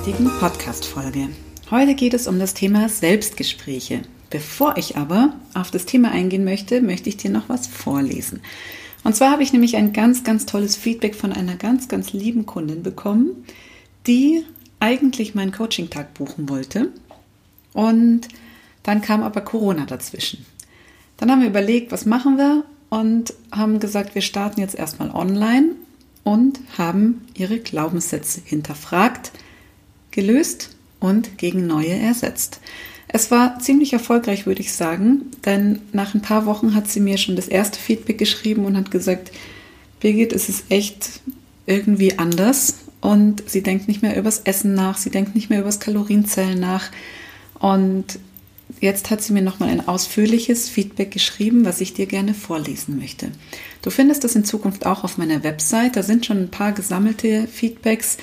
Heutigen Podcast-Folge. Heute geht es um das Thema Selbstgespräche. Bevor ich aber auf das Thema eingehen möchte, möchte ich dir noch was vorlesen. Und zwar habe ich nämlich ein ganz, ganz tolles Feedback von einer ganz, ganz lieben Kundin bekommen, die eigentlich meinen Coaching-Tag buchen wollte. Und dann kam aber Corona dazwischen. Dann haben wir überlegt, was machen wir und haben gesagt, wir starten jetzt erstmal online und haben ihre Glaubenssätze hinterfragt, gelöst und gegen neue ersetzt. Es war ziemlich erfolgreich, würde ich sagen, denn nach ein paar Wochen hat sie mir schon das erste Feedback geschrieben und hat gesagt, Birgit, es ist echt irgendwie anders und sie denkt nicht mehr übers Essen nach, sie denkt nicht mehr übers Kalorienzellen nach und jetzt hat sie mir nochmal ein ausführliches Feedback geschrieben, was ich dir gerne vorlesen möchte. Du findest das in Zukunft auch auf meiner Website. Da sind schon ein paar gesammelte Feedbacks.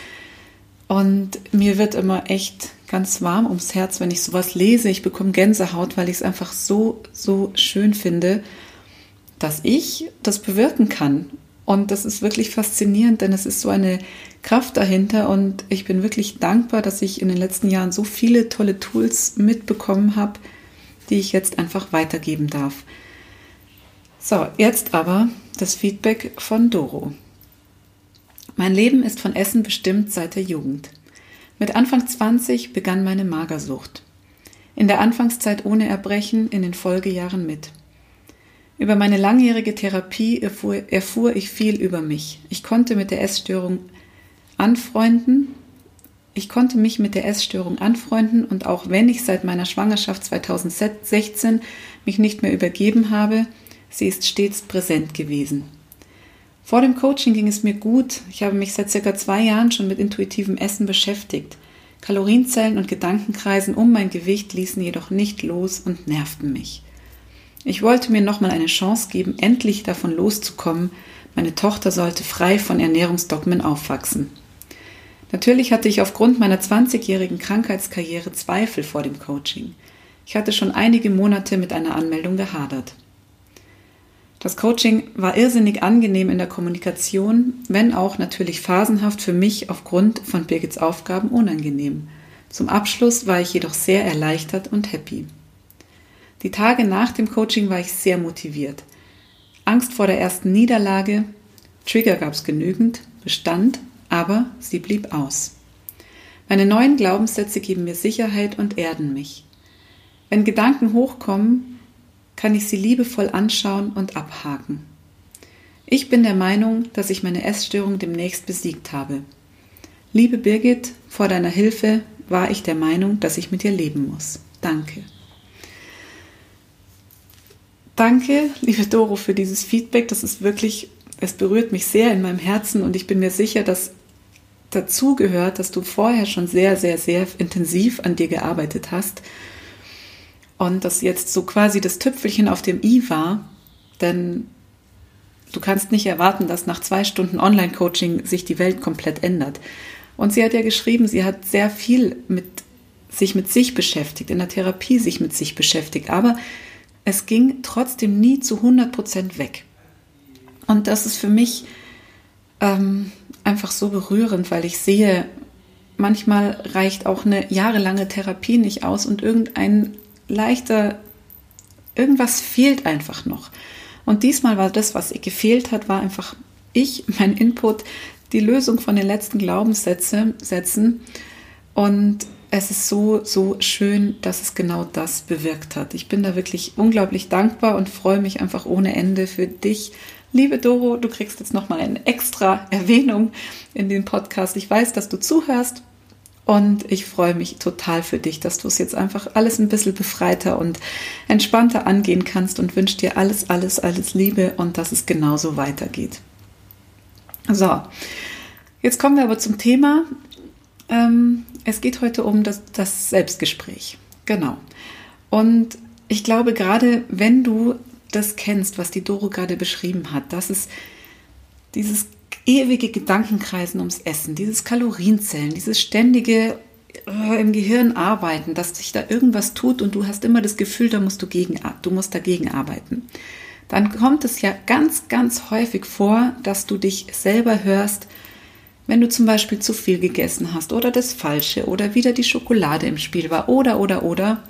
Und mir wird immer echt ganz warm ums Herz, wenn ich sowas lese. Ich bekomme Gänsehaut, weil ich es einfach so, so schön finde, dass ich das bewirken kann. Und das ist wirklich faszinierend, denn es ist so eine Kraft dahinter. Und ich bin wirklich dankbar, dass ich in den letzten Jahren so viele tolle Tools mitbekommen habe, die ich jetzt einfach weitergeben darf. So, jetzt aber das Feedback von Doro. Mein Leben ist von Essen bestimmt seit der Jugend. Mit Anfang 20 begann meine Magersucht. In der Anfangszeit ohne Erbrechen, in den Folgejahren mit. Über meine langjährige Therapie erfuhr, erfuhr ich viel über mich. Ich konnte mit der Essstörung anfreunden. Ich konnte mich mit der Essstörung anfreunden und auch wenn ich seit meiner Schwangerschaft 2016 mich nicht mehr übergeben habe, sie ist stets präsent gewesen. Vor dem Coaching ging es mir gut. Ich habe mich seit circa zwei Jahren schon mit intuitivem Essen beschäftigt. Kalorienzellen und Gedankenkreisen um mein Gewicht ließen jedoch nicht los und nervten mich. Ich wollte mir nochmal eine Chance geben, endlich davon loszukommen. Meine Tochter sollte frei von Ernährungsdogmen aufwachsen. Natürlich hatte ich aufgrund meiner 20-jährigen Krankheitskarriere Zweifel vor dem Coaching. Ich hatte schon einige Monate mit einer Anmeldung gehadert. Das Coaching war irrsinnig angenehm in der Kommunikation, wenn auch natürlich phasenhaft für mich aufgrund von Birgits Aufgaben unangenehm. Zum Abschluss war ich jedoch sehr erleichtert und happy. Die Tage nach dem Coaching war ich sehr motiviert. Angst vor der ersten Niederlage, Trigger gab es genügend, bestand, aber sie blieb aus. Meine neuen Glaubenssätze geben mir Sicherheit und erden mich. Wenn Gedanken hochkommen, kann ich sie liebevoll anschauen und abhaken. Ich bin der Meinung, dass ich meine Essstörung demnächst besiegt habe. Liebe Birgit, vor deiner Hilfe war ich der Meinung, dass ich mit dir leben muss. Danke. Danke, liebe Doro, für dieses Feedback. Das ist wirklich, es berührt mich sehr in meinem Herzen und ich bin mir sicher, dass dazu gehört, dass du vorher schon sehr, sehr, sehr intensiv an dir gearbeitet hast und das jetzt so quasi das Tüpfelchen auf dem i war, denn du kannst nicht erwarten, dass nach zwei Stunden Online-Coaching sich die Welt komplett ändert. Und sie hat ja geschrieben, sie hat sehr viel mit sich mit sich beschäftigt, in der Therapie sich mit sich beschäftigt, aber es ging trotzdem nie zu 100 Prozent weg. Und das ist für mich ähm, einfach so berührend, weil ich sehe, manchmal reicht auch eine jahrelange Therapie nicht aus und irgendein leichter, irgendwas fehlt einfach noch. Und diesmal war das, was gefehlt hat, war einfach ich, mein Input, die Lösung von den letzten Glaubenssätzen. Und es ist so, so schön, dass es genau das bewirkt hat. Ich bin da wirklich unglaublich dankbar und freue mich einfach ohne Ende für dich. Liebe Doro, du kriegst jetzt nochmal eine extra Erwähnung in den Podcast. Ich weiß, dass du zuhörst und ich freue mich total für dich, dass du es jetzt einfach alles ein bisschen befreiter und entspannter angehen kannst und wünsche dir alles, alles, alles Liebe und dass es genauso weitergeht. So, jetzt kommen wir aber zum Thema. Ähm, es geht heute um das, das Selbstgespräch. Genau. Und ich glaube, gerade wenn du das kennst, was die Doro gerade beschrieben hat, dass es dieses ewige Gedankenkreisen ums Essen, dieses Kalorienzellen, dieses ständige äh, im Gehirn arbeiten, dass sich da irgendwas tut und du hast immer das Gefühl, da musst du gegen, du musst dagegen arbeiten. Dann kommt es ja ganz, ganz häufig vor, dass du dich selber hörst, Wenn du zum Beispiel zu viel gegessen hast oder das Falsche oder wieder die Schokolade im Spiel war oder, oder, oder,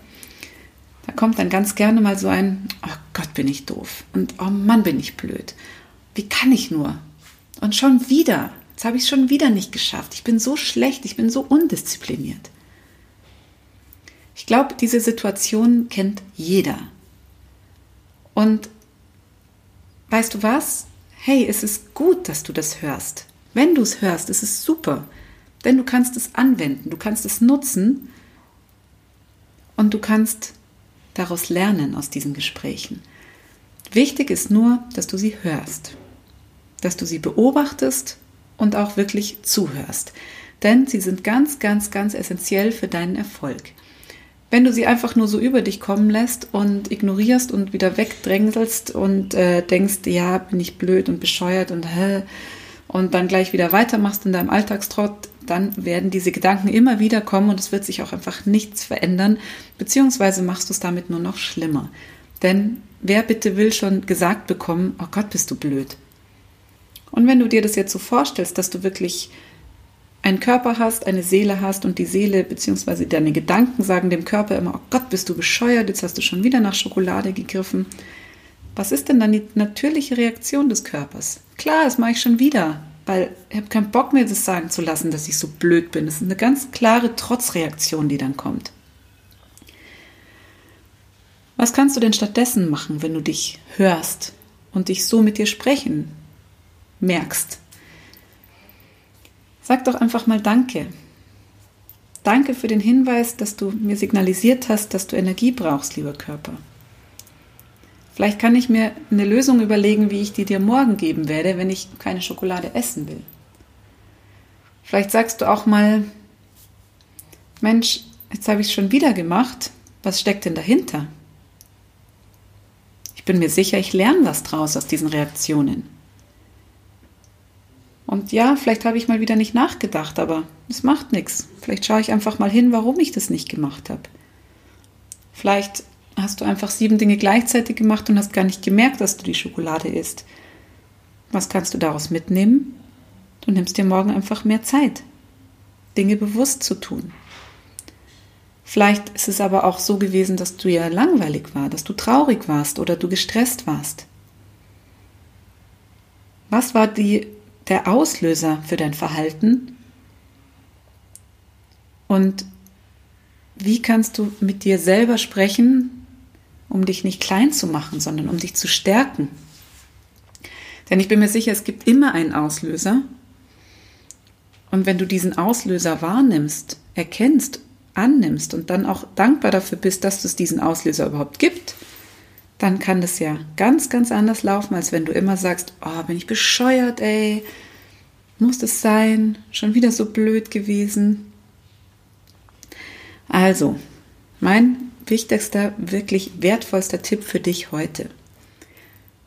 da kommt dann ganz gerne mal so ein, oh Gott, bin ich doof und oh Mann, bin ich blöd. Wie kann ich nur? Und schon wieder, jetzt habe ich es schon wieder nicht geschafft. Ich bin so schlecht, ich bin so undiszipliniert. Ich glaube, diese Situation kennt jeder. Und weißt du was? Hey, es ist gut, dass du das hörst. Wenn du es hörst, ist es super. Denn du kannst es anwenden, du kannst es nutzen und du kannst daraus lernen aus diesen Gesprächen. Wichtig ist nur, dass du sie hörst, dass du sie beobachtest und auch wirklich zuhörst. Denn sie sind ganz, ganz, ganz essentiell für deinen Erfolg. Wenn du sie einfach nur so über dich kommen lässt und ignorierst und wieder wegdrängelst und äh, denkst, ja, bin ich blöd und bescheuert und hä, und dann gleich wieder weitermachst in deinem Alltagstrott, dann werden diese Gedanken immer wieder kommen und es wird sich auch einfach nichts verändern, beziehungsweise machst du es damit nur noch schlimmer. Denn wer bitte will schon gesagt bekommen, oh Gott, bist du blöd. Und wenn du dir das jetzt so vorstellst, dass du wirklich einen Körper hast, eine Seele hast und die Seele bzw. deine Gedanken sagen dem Körper immer, oh Gott, bist du bescheuert, jetzt hast du schon wieder nach Schokolade gegriffen. Was ist denn dann die natürliche Reaktion des Körpers? Klar, das mache ich schon wieder, weil ich habe keinen Bock mehr, das sagen zu lassen, dass ich so blöd bin. Das ist eine ganz klare Trotzreaktion, die dann kommt. Was kannst du denn stattdessen machen, wenn du dich hörst und dich so mit dir sprechen merkst? Sag doch einfach mal Danke. Danke für den Hinweis, dass du mir signalisiert hast, dass du Energie brauchst, lieber Körper. Vielleicht kann ich mir eine Lösung überlegen, wie ich die dir morgen geben werde, wenn ich keine Schokolade essen will. Vielleicht sagst du auch mal, Mensch, jetzt habe ich es schon wieder gemacht. Was steckt denn dahinter? Ich bin mir sicher, ich lerne was draus aus diesen Reaktionen. Und ja, vielleicht habe ich mal wieder nicht nachgedacht, aber es macht nichts. Vielleicht schaue ich einfach mal hin, warum ich das nicht gemacht habe. Vielleicht hast du einfach sieben Dinge gleichzeitig gemacht und hast gar nicht gemerkt, dass du die Schokolade isst. Was kannst du daraus mitnehmen? Du nimmst dir morgen einfach mehr Zeit, Dinge bewusst zu tun. Vielleicht ist es aber auch so gewesen, dass du ja langweilig war, dass du traurig warst oder du gestresst warst. Was war die der Auslöser für dein Verhalten? Und wie kannst du mit dir selber sprechen, um dich nicht klein zu machen, sondern um dich zu stärken? Denn ich bin mir sicher, es gibt immer einen Auslöser. Und wenn du diesen Auslöser wahrnimmst, erkennst, annimmst und dann auch dankbar dafür bist, dass es diesen Auslöser überhaupt gibt, dann kann das ja ganz, ganz anders laufen, als wenn du immer sagst, oh, bin ich bescheuert, ey, muss das sein, schon wieder so blöd gewesen. Also, mein wichtigster, wirklich wertvollster Tipp für dich heute.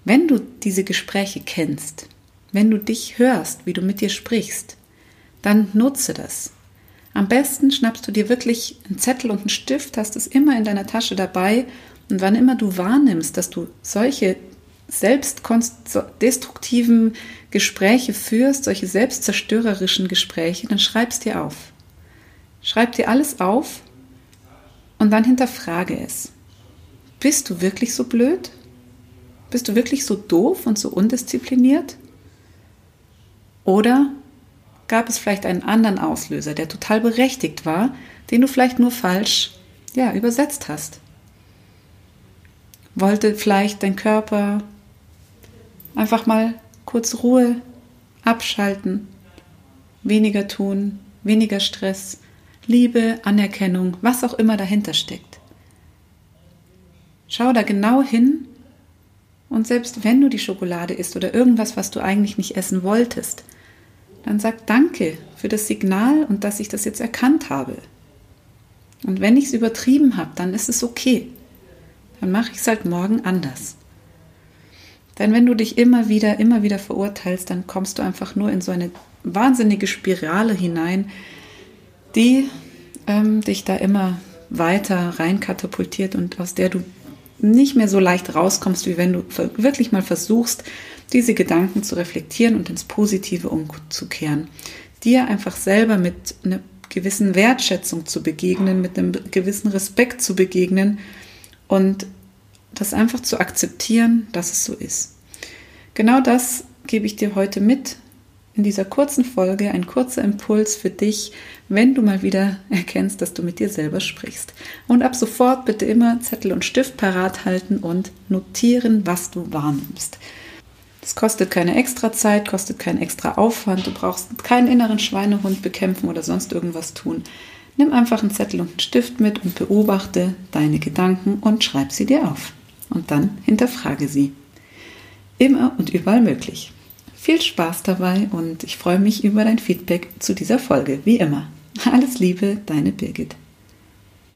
Wenn du diese Gespräche kennst, wenn du dich hörst, wie du mit dir sprichst, dann nutze das. Am besten schnappst du dir wirklich einen Zettel und einen Stift, hast es immer in deiner Tasche dabei und wann immer du wahrnimmst, dass du solche selbstdestruktiven Gespräche führst, solche selbstzerstörerischen Gespräche, dann schreib's dir auf. Schreib dir alles auf und dann hinterfrage es. Bist du wirklich so blöd? Bist du wirklich so doof und so undiszipliniert? Oder gab es vielleicht einen anderen Auslöser, der total berechtigt war, den du vielleicht nur falsch ja, übersetzt hast? Wollte vielleicht dein Körper einfach mal kurz Ruhe, abschalten, weniger tun, weniger Stress, Liebe, Anerkennung, was auch immer dahinter steckt. Schau da genau hin und selbst wenn du die Schokolade isst oder irgendwas, was du eigentlich nicht essen wolltest, dann sag Danke für das Signal und dass ich das jetzt erkannt habe. Und wenn ich es übertrieben habe, dann ist es okay. Dann mache ich es halt morgen anders. Denn wenn du dich immer wieder, immer wieder verurteilst, dann kommst du einfach nur in so eine wahnsinnige Spirale hinein, die ähm, dich da immer weiter reinkatapultiert und aus der du nicht mehr so leicht rauskommst, wie wenn du wirklich mal versuchst, diese Gedanken zu reflektieren und ins Positive umzukehren. dir einfach selber mit einer gewissen Wertschätzung zu begegnen, mit einem gewissen Respekt zu begegnen und das einfach zu akzeptieren, dass es so ist. Genau das gebe ich dir heute mit in dieser kurzen Folge, ein kurzer Impuls für dich, wenn du mal wieder erkennst, dass du mit dir selber sprichst. Und ab sofort bitte immer Zettel und Stift parat halten und notieren, was du wahrnimmst. Das kostet keine extra Zeit, kostet keinen extra Aufwand. Du brauchst keinen inneren Schweinehund bekämpfen oder sonst irgendwas tun. Nimm einfach einen Zettel und einen Stift mit und beobachte deine Gedanken und schreib sie dir auf. Und dann hinterfrage sie. Immer und überall möglich. Viel Spaß dabei und ich freue mich über dein Feedback zu dieser Folge, wie immer. Alles Liebe, deine Birgit.